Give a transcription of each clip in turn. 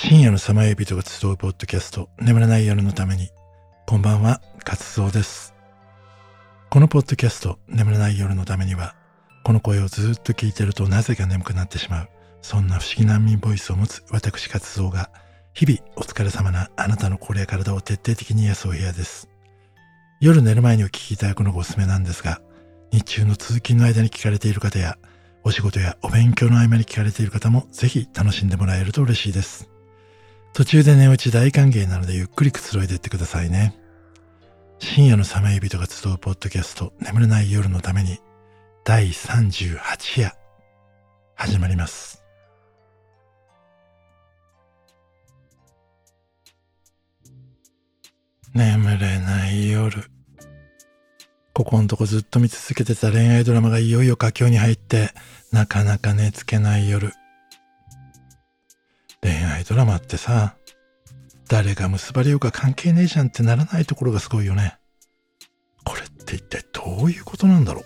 深夜のさまよい人が集うポッドキャスト眠らない夜のために。こんばんは活動です。このポッドキャスト眠らない夜のためにはこの声をずっと聞いてるとなぜか眠くなってしまうそんな不思議難民ボイスを持つ私活動が日々お疲れ様なあなたの心や体を徹底的に癒すお部屋です。夜寝る前にお聞きいただくのがおすすめなんですが日中の通勤の間に聞かれている方やお仕事やお勉強の合間に聞かれている方もぜひ楽しんでもらえると嬉しいです。途中で寝落ち大歓迎なのでゆっくりくつろいでいってくださいね。深夜のサメ人が集うポッドキャスト眠れない夜のために第38夜始まります。眠れない夜。ここんとこずっと見続けてた恋愛ドラマがいよいよ佳境に入って、なかなか寝つけない夜。恋愛ドラマってさ、誰が結ばれようか関係ねえじゃんってならないところがすごいよね。これって一体どういうことなんだろう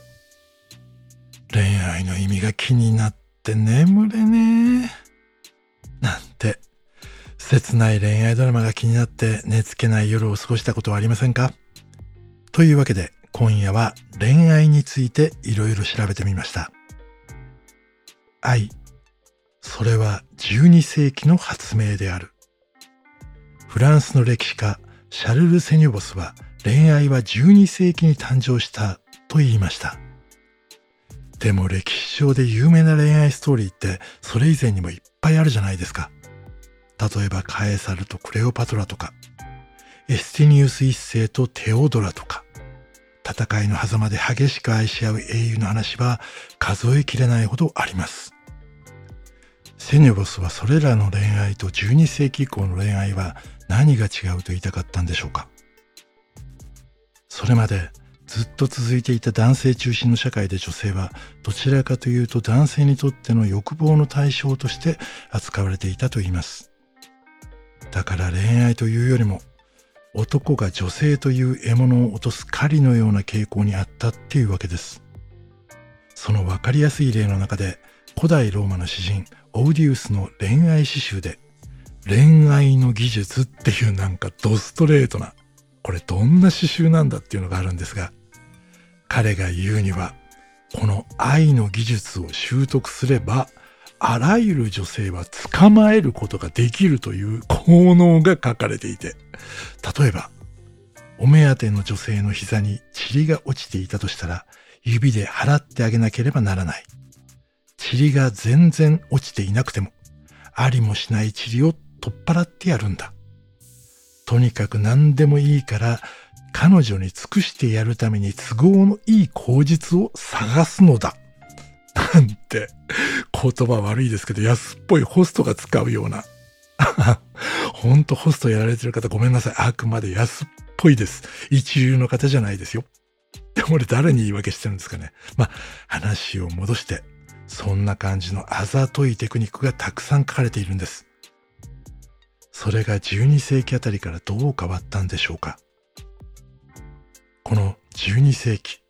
恋愛の意味が気になって眠れねえ。なんて、切ない恋愛ドラマが気になって寝つけない夜を過ごしたことはありませんかというわけで、今夜は恋愛についていろいろ調べてみました。愛。それは12世紀の発明である。フランスの歴史家シャルル・セニョボスは恋愛は12世紀に誕生したと言いました。でも歴史上で有名な恋愛ストーリーってそれ以前にもいっぱいあるじゃないですか。例えばカエサルとクレオパトラとか、エスティニウス一世とテオドラとか、戦いの狭間で激しく愛し合う英雄の話は数えきれないほどあります。セネボスはそれらの恋愛と12世紀以降の恋愛は何が違うと言いたかったんでしょうか？それまでずっと続いていた男性中心の社会で女性はどちらかというと男性にとっての欲望の対象として扱われていたと言います。だから恋愛というよりも男が女性という獲物を落とす狩りのような傾向にあったっていうわけです。その分かりやすい例の中で古代ローマの詩人オウディウスの恋愛詩集で恋愛の技術っていうなんかドストレートなこれどんな詩集なんだっていうのがあるんですが彼が言うにはこの愛の技術を習得すればあらゆる女性は捕まえることができるという効能が書かれていて、例えば、お目当ての女性の膝に塵が落ちていたとしたら、指で払ってあげなければならない。塵が全然落ちていなくても、ありもしない塵を取っ払ってやるんだ。とにかく何でもいいから、彼女に尽くしてやるために都合のいい口実を探すのだ。なんて、言葉悪いですけど、安っぽいホストが使うような。ほんとホストやられてる方ごめんなさい。あくまで安っぽいです。一流の方じゃないですよ。でも俺誰に言い訳してるんですかね。まあ、話を戻して、そんな感じのあざといテクニックがたくさん書かれているんです。それが12世紀あたりからどう変わったんでしょうか。この12世紀、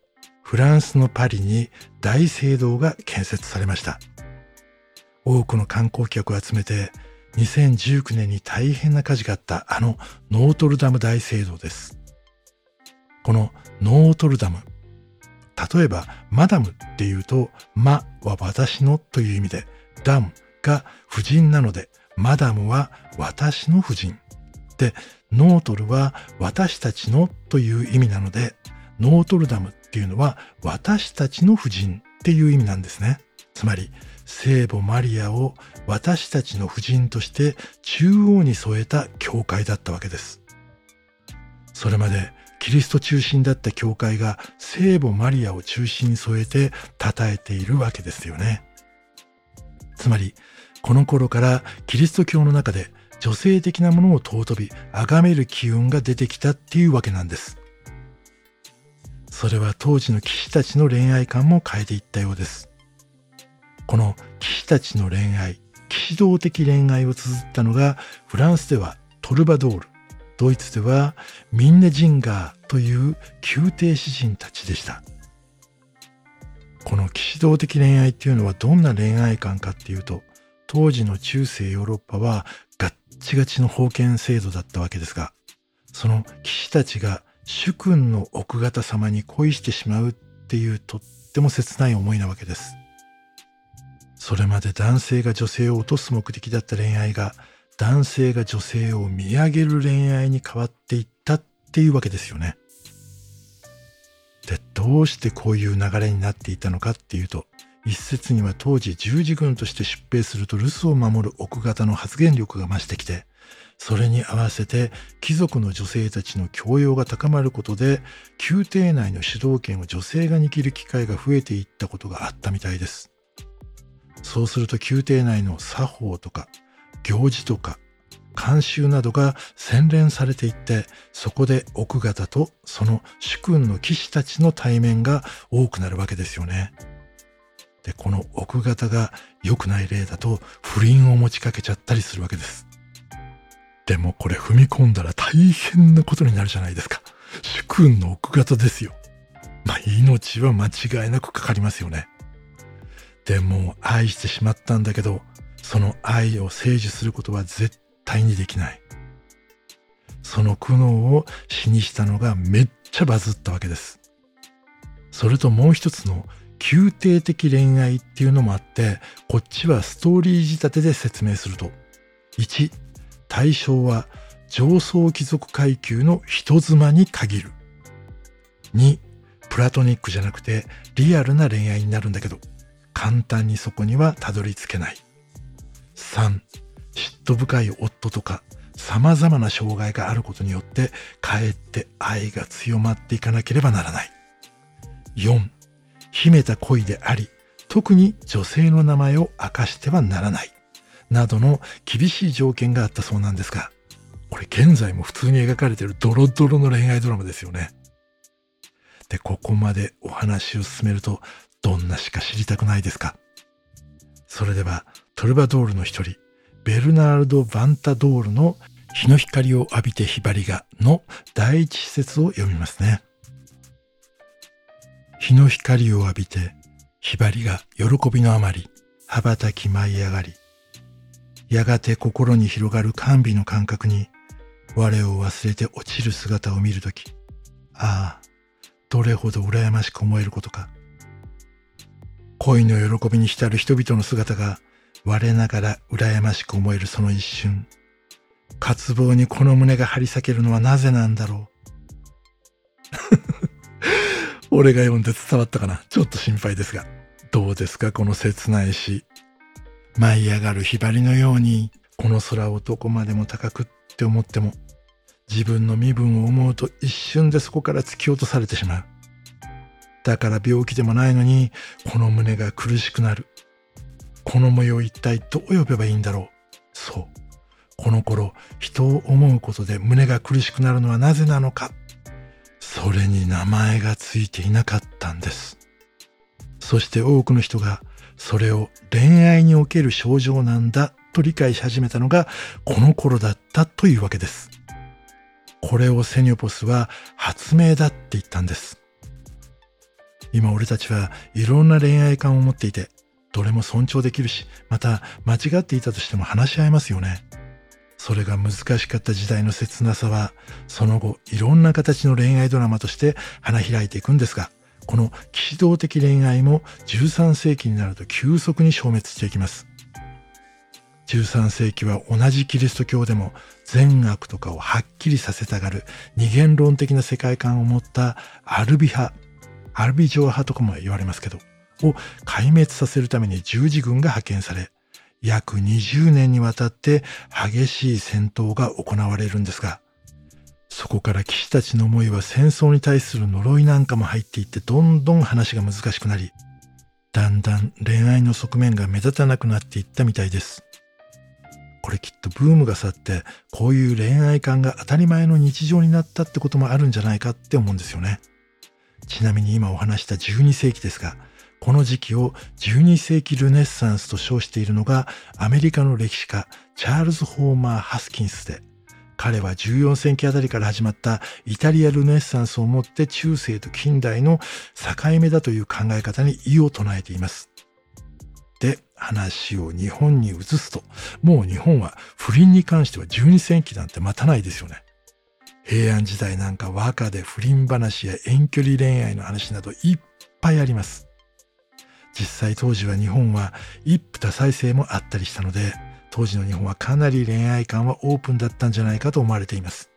フランスのパリに大聖堂が建設されました。多くの観光客を集めて2019年に大変な火事があったあのノートルダム大聖堂です。このノートルダム。例えばマダムっていうとマは私のという意味でダムが夫人なのでマダムは私の夫人。で、ノートルは私たちのという意味なのでノートルダムっていうのは私たちの夫人っていう意味なんですね。つまり聖母マリアを私たちの婦人として中央に添えた教会だったわけです。それまでキリスト中心だった教会が聖母マリアを中心に添えて称えているわけですよね。つまり、この頃からキリスト教の中で女性的なものを尊び、崇める機運が出てきたっていうわけなんです。それは当時の騎士たちの恋愛観も変えていったようです。この騎士たちの恋愛、騎士道的恋愛を綴ったのが、フランスではトルバドール、ドイツではミンネジンガーという宮廷詩人たちでした。この騎士道的恋愛っていうのはどんな恋愛観かっていうと、当時の中世ヨーロッパはがっチガチの封建制度だったわけですが、その騎士たちが主君の奥方様に恋してしまうっていうとっても切ない思いなわけです。それまで男性が女性を落とす目的だった恋愛が男性が女性を見上げる恋愛に変わっていったっていうわけですよね。で、どうしてこういう流れになっていたのかっていうと、一説には当時十字軍として出兵すると留守を守る奥方の発言力が増してきて、それに合わせて貴族の女性たちの教養が高まることで宮廷内の主導権を女性が握る機会が増えていったことがあったみたいです。そうすると宮廷内の作法とか行事とか慣習などが洗練されていってそこで奥方とその主君の騎士たちの対面が多くなるわけですよね。でこの奥方が良くない例だと不倫を持ちかけちゃったりするわけです。でもこれ踏み込んだら大変なことになるじゃないですか。主君の奥方ですよ。まあ、命は間違いなくかかりますよね。でも、愛してしまったんだけど、その愛を成就することは絶対にできない。その苦悩を死にしたのがめっちゃバズったわけです。それともう一つの宮廷的恋愛っていうのもあって、こっちはストーリー仕立てで説明すると、1、対象は上層貴族階級の人妻に限る。2、プラトニックじゃなくてリアルな恋愛になるんだけど、簡単にそこにはたどり着けない。3、嫉妬深い夫とか様々な障害があることによってかえって愛が強まっていかなければならない。4、秘めた恋であり、特に女性の名前を明かしてはならない。などの厳しい条件があったそうなんですが、これ現在も普通に描かれているドロドロの恋愛ドラマですよね。で、ここまでお話を進めると、どんなしか知りたくないですか？それでは、トルバドールの一人、ベルナールド・ヴァンタドールの日の光を浴びてひばりがの第一施設を読みますね。日の光を浴びてひばりが喜びのあまり羽ばたき舞い上がりやがて心に広がる甘美の感覚に、我を忘れて落ちる姿を見るとき、ああ、どれほど羨ましく思えることか。恋の喜びに浸る人々の姿が、我ながら羨ましく思えるその一瞬。渇望にこの胸が張り裂けるのはなぜなんだろう。俺が読んで伝わったかなちょっと心配ですが。どうですか？この切ない詩。舞い上がるひばりのように、この空をどこまでも高くって思っても、自分の身分を思うと一瞬でそこから突き落とされてしまう。だから病気でもないのに、この胸が苦しくなる。この模様一体どう呼べばいいんだろう？そう。この頃、人を思うことで胸が苦しくなるのはなぜなのか。それに名前がついていなかったんです。そして多くの人がそれを恋愛における症状なんだと理解し始めたのがこの頃だったというわけです。これをセニョポスは発明だって言ったんです。今俺たちはいろんな恋愛観を持っていて、どれも尊重できるし、また間違っていたとしても話し合えますよね。それが難しかった時代の切なさは、その後いろんな形の恋愛ドラマとして花開いていくんですが、この騎士道的恋愛も13世紀になると急速に消滅していきます。13世紀は同じキリスト教でも善悪とかをはっきりさせたがる二元論的な世界観を持ったアルビ派、アルビジョ派とかも言われますけど、を壊滅させるために十字軍が派遣され、約20年にわたって激しい戦闘が行われるんですが、そこから騎士たちの思いは戦争に対する呪いなんかも入っていってどんどん話が難しくなり、だんだん恋愛の側面が目立たなくなっていったみたいです。これきっとブームが去ってこういう恋愛観が当たり前の日常になったってこともあるんじゃないかって思うんですよね。ちなみに今お話した12世紀ですが、この時期を12世紀ルネッサンスと称しているのがアメリカの歴史家チャールズ・ホーマー・ハスキンスで、彼は14世紀あたりから始まったイタリアルネッサンスをもって中世と近代の境目だという考え方に異を唱えています。って話を日本に移すと、もう日本は不倫に関しては12世紀なんて待たないですよね。平安時代なんか和歌で不倫話や遠距離恋愛の話などいっぱいあります。実際当時は日本は一夫多妻制もあったりしたので、当時の日本はかなり恋愛観はオープンだったんじゃないかと思われています。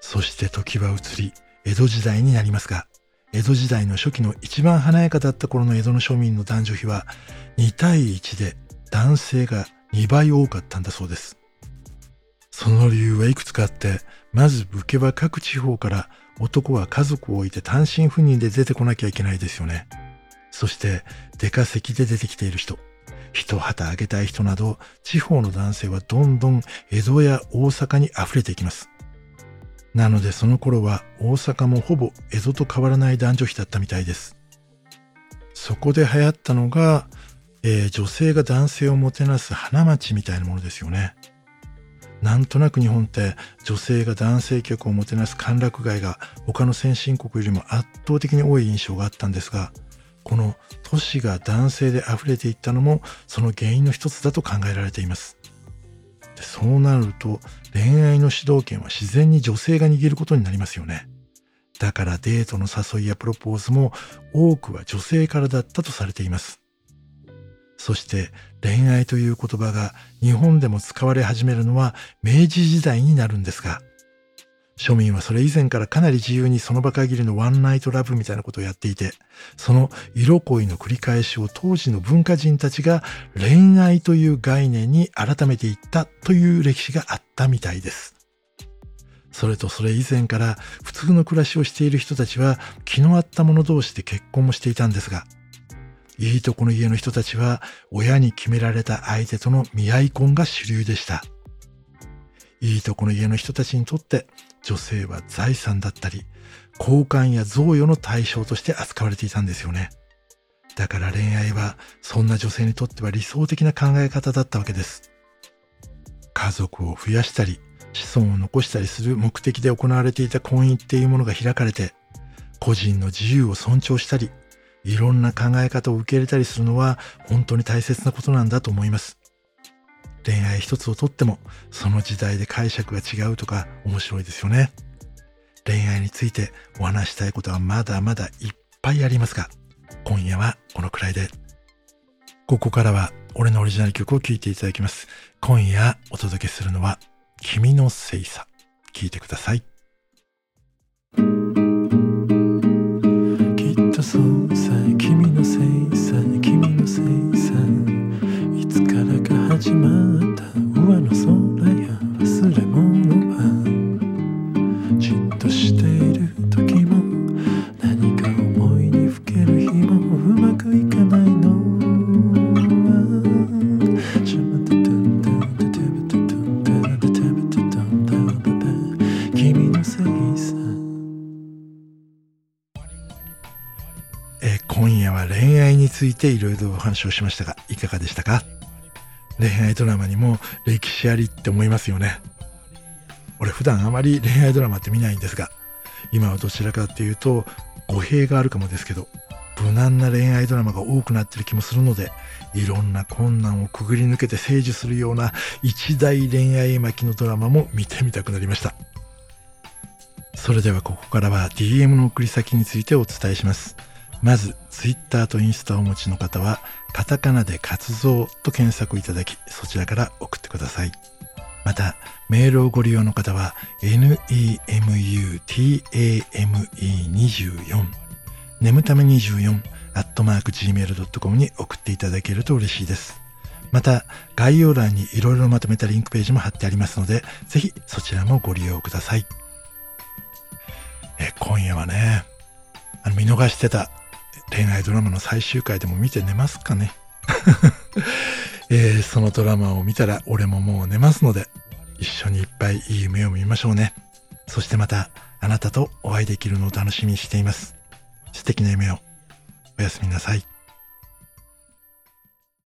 そして時は移り、江戸時代になりますが、江戸時代の初期の一番華やかだった頃の江戸の庶民の男女比は2対1で男性が2倍多かったんだそうです。その理由はいくつかあって、まず武家は各地方から男は家族を置いて単身赴任で出てこなきゃいけないですよね。そして出稼ぎで出てきている人、一旗あげたい人など、地方の男性はどんどん江戸や大阪に溢れていきます。なのでその頃は大阪もほぼ江戸と変わらない男女比だったみたいです。そこで流行ったのが、えー、女性が男性をもてなす花街みたいなものですよね。なんとなく日本って女性が男性客をもてなす歓楽街が他の先進国よりも圧倒的に多い印象があったんですが、この都市が男性で溢れていったのもその原因の一つだと考えられています。でそうなると恋愛の主導権は自然に女性が握ることになりますよね。だからデートの誘いやプロポーズも多くは女性からだったとされています。そして恋愛という言葉が日本でも使われ始めるのは明治時代になるんですが、庶民はそれ以前からかなり自由にその場限りのワンナイトラブみたいなことをやっていて、その色恋の繰り返しを当時の文化人たちが恋愛という概念に改めていったという歴史があったみたいです。それとそれ以前から普通の暮らしをしている人たちは気の合った者同士で結婚もしていたんですが、いいとこの家の人たちは親に決められた相手との見合い婚が主流でした。いいとこの家の人たちにとって女性は財産だったり、交換や贈与の対象として扱われていたんですよね。だから恋愛はそんな女性にとっては理想的な考え方だったわけです。家族を増やしたり、子孫を残したりする目的で行われていた婚姻っていうものが開かれて、個人の自由を尊重したり、いろんな考え方を受け入れたりするのは本当に大切なことなんだと思います。恋愛一つをとっても、その時代で解釈が違うとか面白いですよね。恋愛についてお話したいことはまだまだいっぱいありますが、今夜はこのくらいで。ここからは俺のオリジナル曲を聴いていただきます。今夜お届けするのは、君のせいさ。聴いてください。今夜は恋愛についていろいろお話をしましたが、いかがでしたか？恋愛ドラマにも歴史ありって思いますよね。俺普段あまり恋愛ドラマって見ないんですが、今はどちらかっていうと語弊があるかもですけど、無難な恋愛ドラマが多くなってる気もするので、いろんな困難をくぐり抜けて成就するような一大恋愛巻きのドラマも見てみたくなりました。それではここからは DM の送り先についてお伝えします。まず、ツイッターとインスタをお持ちの方は、カタカナで活動と検索いただき、そちらから送ってください。また、メールをご利用の方は、nemutame24、眠ため24、アットマーク gmail.com に送っていただけると嬉しいです。また、概要欄にいろいろまとめたリンクページも貼ってありますので、ぜひそちらもご利用ください。え今夜はね、あの見逃してた恋愛ドラマの最終回でも見て寝ますかね、えー、そのドラマを見たら俺ももう寝ますので、一緒にいっぱいいい夢を見ましょうね。そしてまたあなたとお会いできるのを楽しみにしています。素敵な夢を。おやすみなさい。